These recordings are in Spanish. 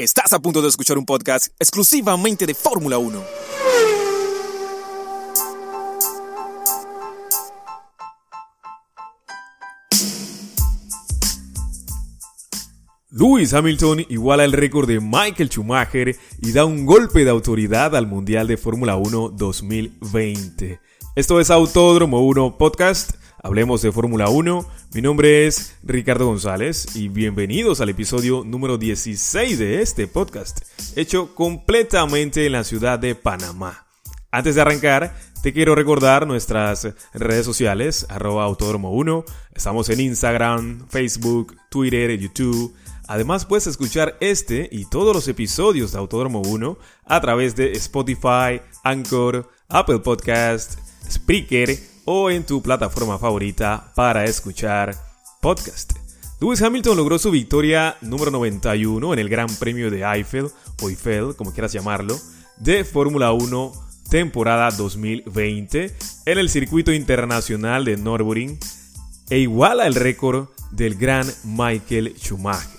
Estás a punto de escuchar un podcast exclusivamente de Fórmula 1. Lewis Hamilton iguala el récord de Michael Schumacher y da un golpe de autoridad al Mundial de Fórmula 1 2020. Esto es Autódromo 1 Podcast. Hablemos de Fórmula 1. Mi nombre es Ricardo González y bienvenidos al episodio número 16 de este podcast, hecho completamente en la ciudad de Panamá. Antes de arrancar, te quiero recordar nuestras redes sociales, arroba autódromo 1. Estamos en Instagram, Facebook, Twitter, YouTube. Además puedes escuchar este y todos los episodios de Autódromo 1 a través de Spotify, Anchor, Apple Podcast, Spreaker o en tu plataforma favorita para escuchar podcast. Lewis Hamilton logró su victoria número 91 en el Gran Premio de Eiffel, o Eiffel, como quieras llamarlo, de Fórmula 1 temporada 2020 en el circuito internacional de Nürburgring e iguala el récord del gran Michael Schumacher.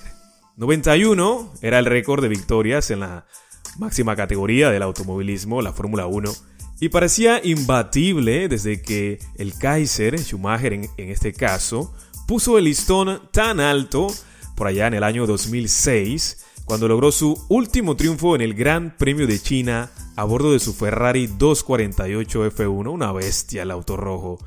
91 era el récord de victorias en la máxima categoría del automovilismo, la Fórmula 1, y parecía imbatible desde que el Kaiser, Schumacher en, este caso, puso el listón tan alto por allá en el año 2006, cuando logró su último triunfo en el Gran Premio de China a bordo de su Ferrari 248 F1, una bestia el auto rojo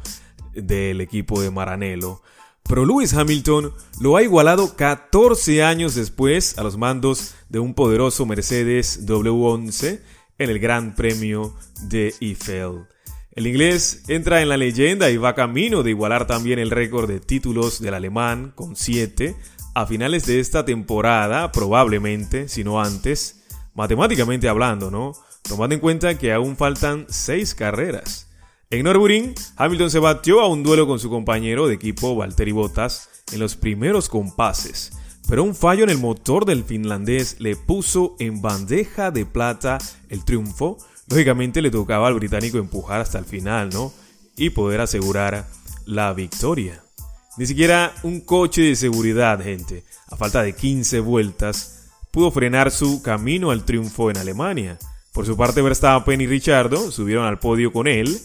del equipo de Maranello. Pero Lewis Hamilton lo ha igualado 14 años después a los mandos de un poderoso Mercedes W11 en el Gran Premio de Eiffel. El inglés entra en la leyenda y va camino de igualar también el récord de títulos del alemán con 7 a finales de esta temporada, probablemente, si no antes, matemáticamente hablando, ¿no? Tomando en cuenta que aún faltan 6 carreras. En Nürburgring, Hamilton se batió a un duelo con su compañero de equipo Valtteri Bottas en los primeros compases, pero un fallo en el motor del finlandés le puso en bandeja de plata el triunfo. Lógicamente le tocaba al británico empujar hasta el final, ¿no? Y poder asegurar la victoria. Ni siquiera un coche de seguridad, gente, a falta de 15 vueltas, pudo frenar su camino al triunfo en Alemania. Por su parte, Verstappen y Richardo subieron al podio con él.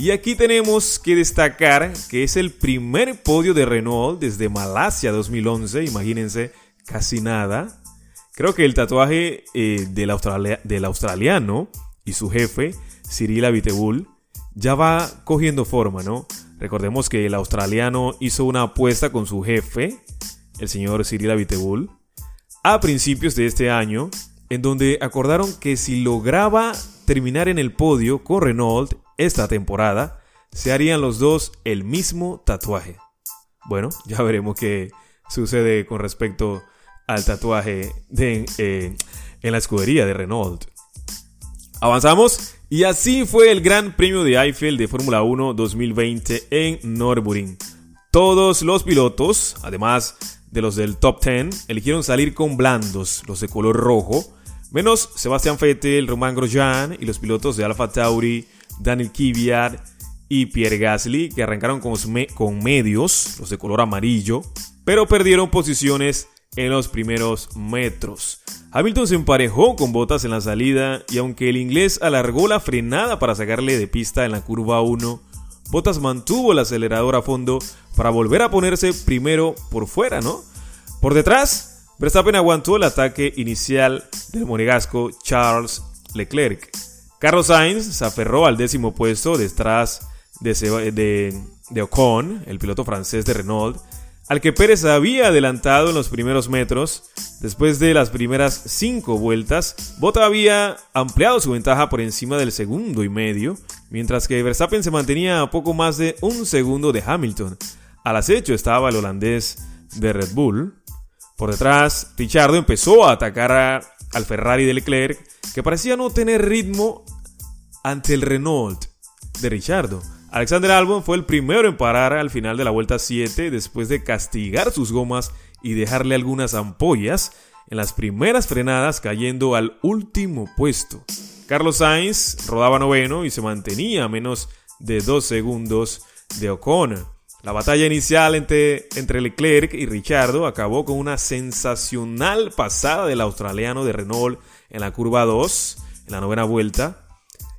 Y aquí tenemos que destacar que es el primer podio de Renault desde Malasia 2011, imagínense, casi nada. Creo que el tatuaje eh, del, del, australiano y su jefe, Cyril Abiteboul, ya va cogiendo forma, ¿no? Recordemos que el australiano hizo una apuesta con su jefe, el señor Cyril Abiteboul, a principios de este año, en donde acordaron que si lograba terminar en el podio con Renault esta temporada, se harían los dos el mismo tatuaje. Bueno, ya veremos qué sucede con respecto al tatuaje eh, en la escudería de Renault. Avanzamos y así fue el Gran Premio de Eiffel de Fórmula 1 2020 en Nürburgring. Todos los pilotos, además de los del top 10, eligieron salir con blandos, los de color rojo, menos Sebastián Vettel, Román Grosjean y los pilotos de Alfa Tauri, Daniel Kvyat y Pierre Gasly, que arrancaron con, con medios, los de color amarillo, pero perdieron posiciones en los primeros metros. Hamilton se emparejó con Botas en la salida y aunque el inglés alargó la frenada para sacarle de pista en la curva 1, Botas mantuvo el acelerador a fondo para volver a ponerse primero por fuera, ¿no? Por detrás, Verstappen aguantó el ataque inicial del monegasco Charles Leclerc. Carlos Sainz se aferró al décimo puesto detrás de, de, Ocon, el piloto francés de Renault, al que Pérez había adelantado en los primeros metros. Después de las primeras cinco vueltas, Bota había ampliado su ventaja por encima del segundo y medio, mientras que Verstappen se mantenía a poco más de un segundo de Hamilton. Al acecho estaba el holandés de Red Bull. Por detrás, Richardo empezó a atacar a, al Ferrari de Leclerc, que parecía no tener ritmo ante el Renault de Richardo. Alexander Albon fue el primero en parar al final de la vuelta 7 después de castigar sus gomas y dejarle algunas ampollas en las primeras frenadas cayendo al último puesto. Carlos Sainz rodaba noveno y se mantenía a menos de dos segundos de Ocon. La batalla inicial entre, entre Leclerc y Richardo acabó con una sensacional pasada del australiano de Renault en la curva 2, en la novena vuelta.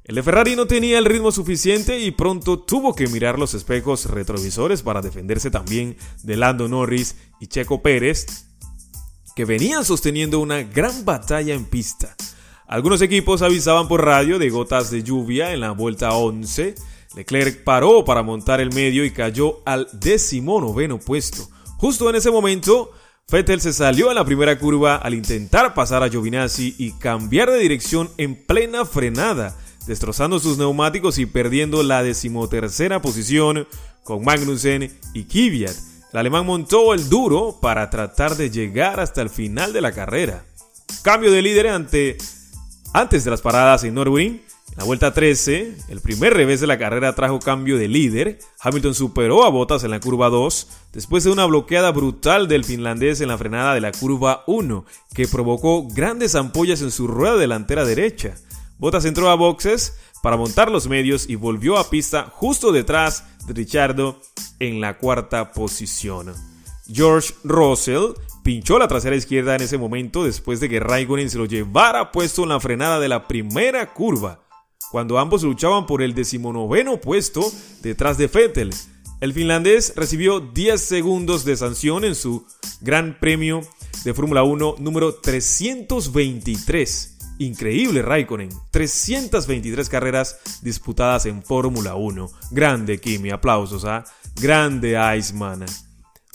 El de Ferrari no tenía el ritmo suficiente y pronto tuvo que mirar los espejos retrovisores para defenderse también de Lando Norris y Checo Pérez, que venían sosteniendo una gran batalla en pista. Algunos equipos avisaban por radio de gotas de lluvia en la vuelta 11, Leclerc paró para montar el medio y cayó al decimonoveno puesto. Justo en ese momento, Vettel se salió en la primera curva al intentar pasar a Giovinazzi y cambiar de dirección en plena frenada, destrozando sus neumáticos y perdiendo la decimotercera posición con Magnussen y Kvyat. El alemán montó el duro para tratar de llegar hasta el final de la carrera. Cambio de líder ante, antes de las paradas en Nürburgring en la vuelta 13, el primer revés de la carrera trajo cambio de líder. Hamilton superó a Bottas en la curva 2 después de una bloqueada brutal del finlandés en la frenada de la curva 1 que provocó grandes ampollas en su rueda delantera derecha. Bottas entró a boxes para montar los medios y volvió a pista justo detrás de Richardo en la cuarta posición. George Russell pinchó la trasera izquierda en ese momento después de que Raikkonen se lo llevara puesto en la frenada de la primera curva cuando ambos luchaban por el decimonoveno puesto detrás de Vettel. El finlandés recibió 10 segundos de sanción en su Gran Premio de Fórmula 1 número 323. Increíble Raikkonen, 323 carreras disputadas en Fórmula 1. Grande Kimi, aplausos a ¿ah? grande Iceman.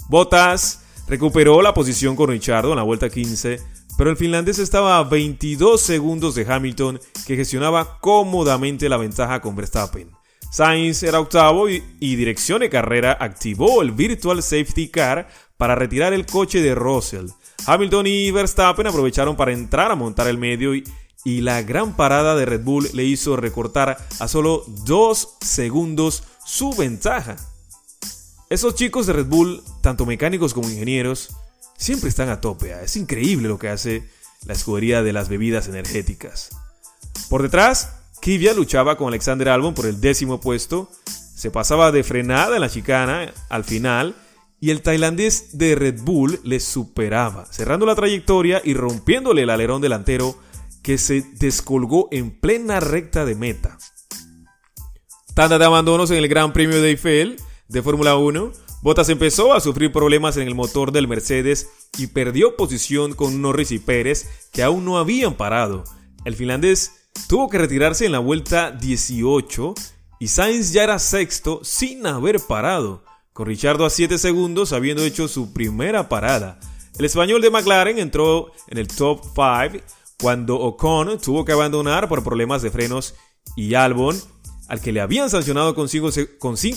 Bottas recuperó la posición con Richardo en la vuelta 15 pero el finlandés estaba a 22 segundos de Hamilton, que gestionaba cómodamente la ventaja con Verstappen. Sainz era octavo y, dirección de carrera activó el Virtual Safety Car para retirar el coche de Russell. Hamilton y Verstappen aprovecharon para entrar a montar el medio y, la gran parada de Red Bull le hizo recortar a solo 2 segundos su ventaja. Esos chicos de Red Bull, tanto mecánicos como ingenieros, siempre están a tope. ¿ah? Es increíble lo que hace la escudería de las bebidas energéticas. Por detrás, Kivia luchaba con Alexander Albon por el décimo puesto. Se pasaba de frenada en la chicana al final y el tailandés de Red Bull le superaba, cerrando la trayectoria y rompiéndole el alerón delantero que se descolgó en plena recta de meta. Tanda de abandonos en el Gran Premio de Eiffel de Fórmula 1. Bottas empezó a sufrir problemas en el motor del Mercedes y perdió posición con Norris y Pérez que aún no habían parado. El finlandés tuvo que retirarse en la vuelta 18 y Sainz ya era sexto sin haber parado, con Richardo a 7 segundos habiendo hecho su primera parada. El español de McLaren entró en el top 5 cuando Ocon tuvo que abandonar por problemas de frenos y Albon al que le habían sancionado con 5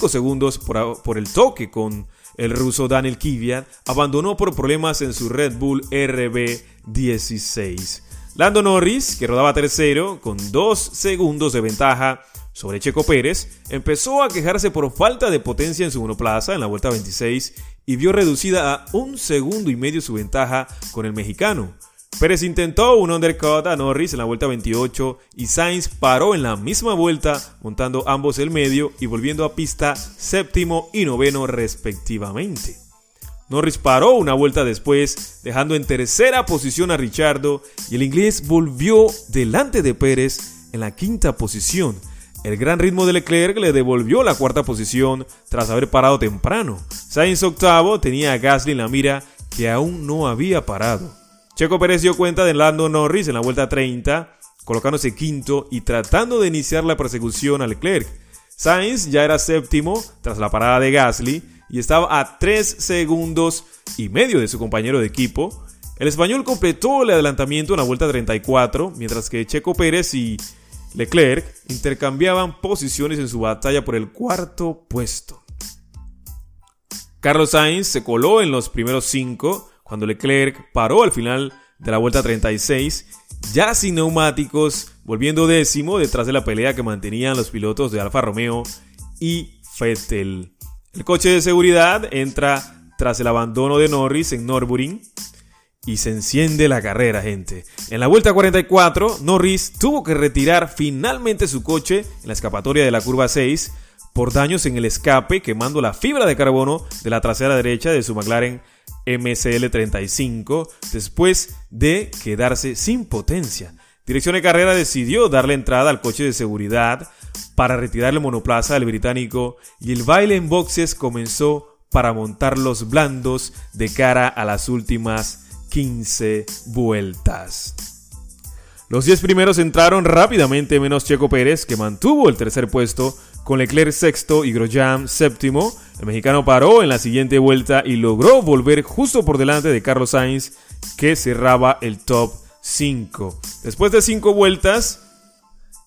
segundos por, el toque con el ruso Daniel Kvyat, abandonó por problemas en su Red Bull RB16. Lando Norris, que rodaba tercero con 2 segundos de ventaja sobre Checo Pérez, empezó a quejarse por falta de potencia en su monoplaza en la vuelta 26 y vio reducida a un segundo y medio su ventaja con el mexicano. Pérez intentó un undercut a Norris en la vuelta 28 y Sainz paró en la misma vuelta montando ambos el medio y volviendo a pista séptimo y noveno respectivamente. Norris paró una vuelta después, dejando en tercera posición a Richardo y el inglés volvió delante de Pérez en la quinta posición. El gran ritmo de Leclerc le devolvió la cuarta posición tras haber parado temprano. Sainz octavo tenía a Gasly en la mira que aún no había parado. Checo Pérez dio cuenta de Lando Norris en la vuelta 30, colocándose quinto y tratando de iniciar la persecución a Leclerc. Sainz ya era séptimo tras la parada de Gasly y estaba a 3 segundos y medio de su compañero de equipo. El español completó el adelantamiento en la vuelta 34, mientras que Checo Pérez y Leclerc intercambiaban posiciones en su batalla por el cuarto puesto. Carlos Sainz se coló en los primeros cinco cuando Leclerc paró al final de la vuelta 36, ya sin neumáticos, volviendo décimo detrás de la pelea que mantenían los pilotos de Alfa Romeo y Vettel. El coche de seguridad entra tras el abandono de Norris en Nürburgring y se enciende la carrera, gente. En la vuelta 44, Norris tuvo que retirar finalmente su coche en la escapatoria de la curva 6 por daños en el escape, quemando la fibra de carbono de la trasera derecha de su McLaren MCL35 después de quedarse sin potencia. Dirección de Carrera decidió darle entrada al coche de seguridad para retirar el monoplaza del británico y el baile en boxes comenzó para montar los blandos de cara a las últimas 15 vueltas. Los 10 primeros entraron rápidamente menos Checo Pérez, que mantuvo el tercer puesto, con Leclerc sexto y Grosjean séptimo. El mexicano paró en la siguiente vuelta y logró volver justo por delante de Carlos Sainz, que cerraba el top 5. Después de 5 vueltas,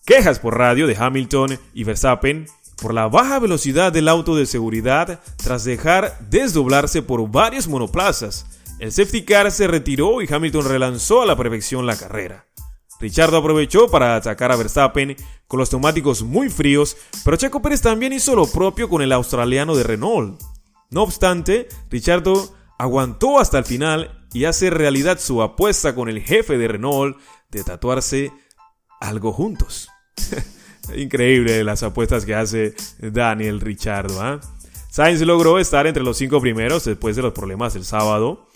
quejas por radio de Hamilton y Verstappen por la baja velocidad del auto de seguridad tras dejar desdoblarse por varios monoplazas. El safety car se retiró y Hamilton relanzó a la perfección la carrera. Richardo aprovechó para atacar a Verstappen con los neumáticos muy fríos, pero Checo Pérez también hizo lo propio con el australiano de Renault. No obstante, Richardo aguantó hasta el final y hace realidad su apuesta con el jefe de Renault de tatuarse algo juntos. Increíble las apuestas que hace Daniel Richardo. ¿ah? Sainz logró estar entre los cinco primeros después de los problemas del sábado.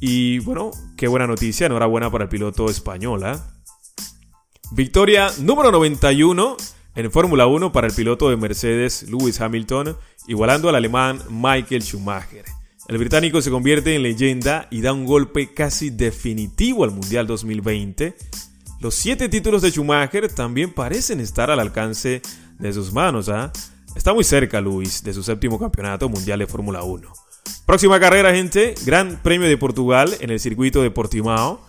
Y bueno, qué buena noticia, enhorabuena para el piloto español. ¿ah? Victoria número 91 en Fórmula 1 para el piloto de Mercedes Lewis Hamilton, igualando al alemán Michael Schumacher. El británico se convierte en leyenda y da un golpe casi definitivo al Mundial 2020 los siete títulos de Schumacher también parecen estar al alcance de sus manos. ¿ah? Está muy cerca Luis de su séptimo campeonato mundial de Fórmula 1. Próxima carrera, gente. Gran Premio de Portugal en el circuito de Portimao.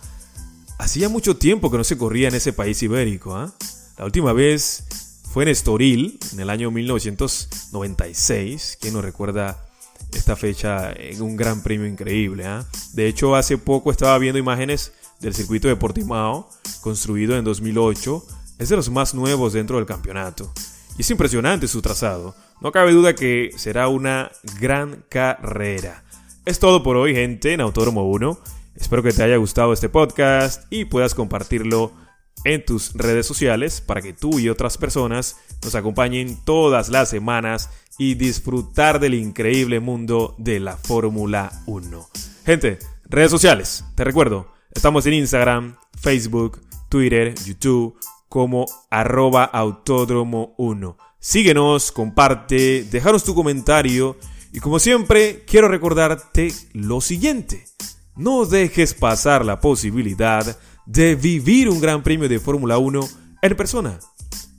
Hacía mucho tiempo que no se corría en ese país ibérico. ¿ah? La última vez fue en Estoril, en el año 1996. ¿Quién nos recuerda esta fecha en un gran premio increíble? ¿ah? De hecho, hace poco estaba viendo imágenes del circuito de Portimao, construido en 2008, es de los más nuevos dentro del campeonato. Y es impresionante su trazado. No cabe duda que será una gran carrera. Es todo por hoy, gente, en Autódromo 1. Espero que te haya gustado este podcast y puedas compartirlo en tus redes sociales para que tú y otras personas nos acompañen todas las semanas y disfrutar del increíble mundo de la Fórmula 1. Gente, redes sociales, te recuerdo, Estamos en Instagram, Facebook, Twitter, YouTube como arroba autódromo 1. Síguenos, comparte, déjanos tu comentario y como siempre quiero recordarte lo siguiente. No dejes pasar la posibilidad de vivir un gran premio de Fórmula 1 en persona.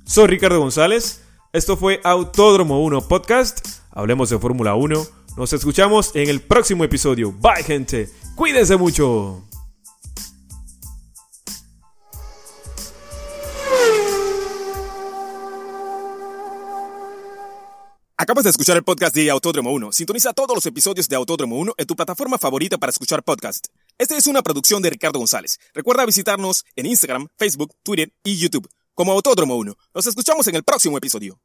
Soy Ricardo González, esto fue Autódromo 1 Podcast, hablemos de Fórmula 1, nos escuchamos en el próximo episodio. Bye gente, cuídense mucho. Acabas de escuchar el podcast de Autódromo 1. Sintoniza todos los episodios de Autódromo 1 en tu plataforma favorita para escuchar podcast. Esta es una producción de Ricardo González. Recuerda visitarnos en Instagram, Facebook, Twitter y YouTube como Autódromo 1. Nos escuchamos en el próximo episodio.